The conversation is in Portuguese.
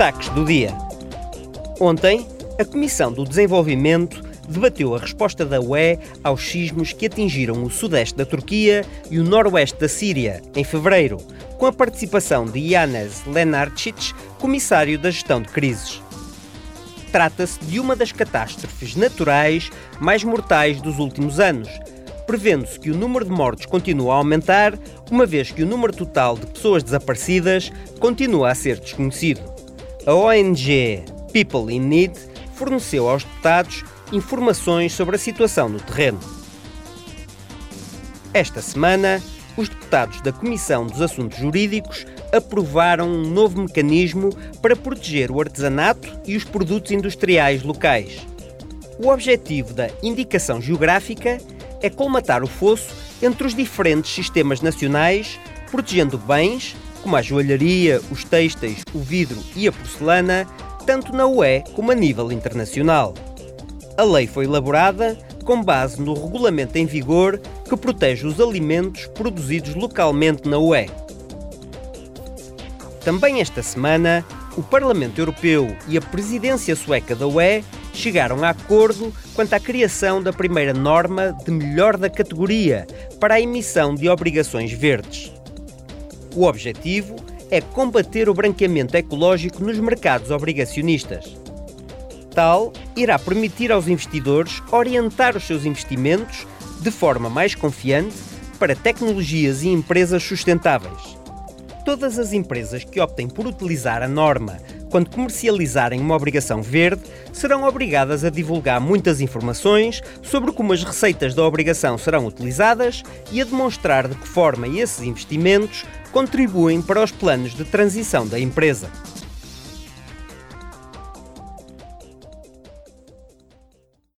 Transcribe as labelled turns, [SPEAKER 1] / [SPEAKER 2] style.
[SPEAKER 1] Destaques do dia. Ontem, a Comissão do Desenvolvimento debateu a resposta da UE aos sismos que atingiram o sudeste da Turquia e o noroeste da Síria em fevereiro, com a participação de Yanis Lenarcic, comissário da gestão de crises. Trata-se de uma das catástrofes naturais mais mortais dos últimos anos, prevendo-se que o número de mortes continua a aumentar, uma vez que o número total de pessoas desaparecidas continua a ser desconhecido. A ONG People in Need forneceu aos deputados informações sobre a situação no terreno. Esta semana, os deputados da Comissão dos Assuntos Jurídicos aprovaram um novo mecanismo para proteger o artesanato e os produtos industriais locais. O objetivo da indicação geográfica é colmatar o fosso entre os diferentes sistemas nacionais, protegendo bens como a joalharia, os têxteis, o vidro e a porcelana, tanto na UE como a nível internacional. A lei foi elaborada com base no regulamento em vigor que protege os alimentos produzidos localmente na UE. Também esta semana, o Parlamento Europeu e a presidência sueca da UE chegaram a acordo quanto à criação da primeira norma de melhor da categoria para a emissão de obrigações verdes. O objetivo é combater o branqueamento ecológico nos mercados obrigacionistas. Tal irá permitir aos investidores orientar os seus investimentos de forma mais confiante para tecnologias e empresas sustentáveis. Todas as empresas que optem por utilizar a norma quando comercializarem uma obrigação verde, serão obrigadas a divulgar muitas informações sobre como as receitas da obrigação serão utilizadas e a demonstrar de que forma esses investimentos contribuem para os planos de transição da empresa.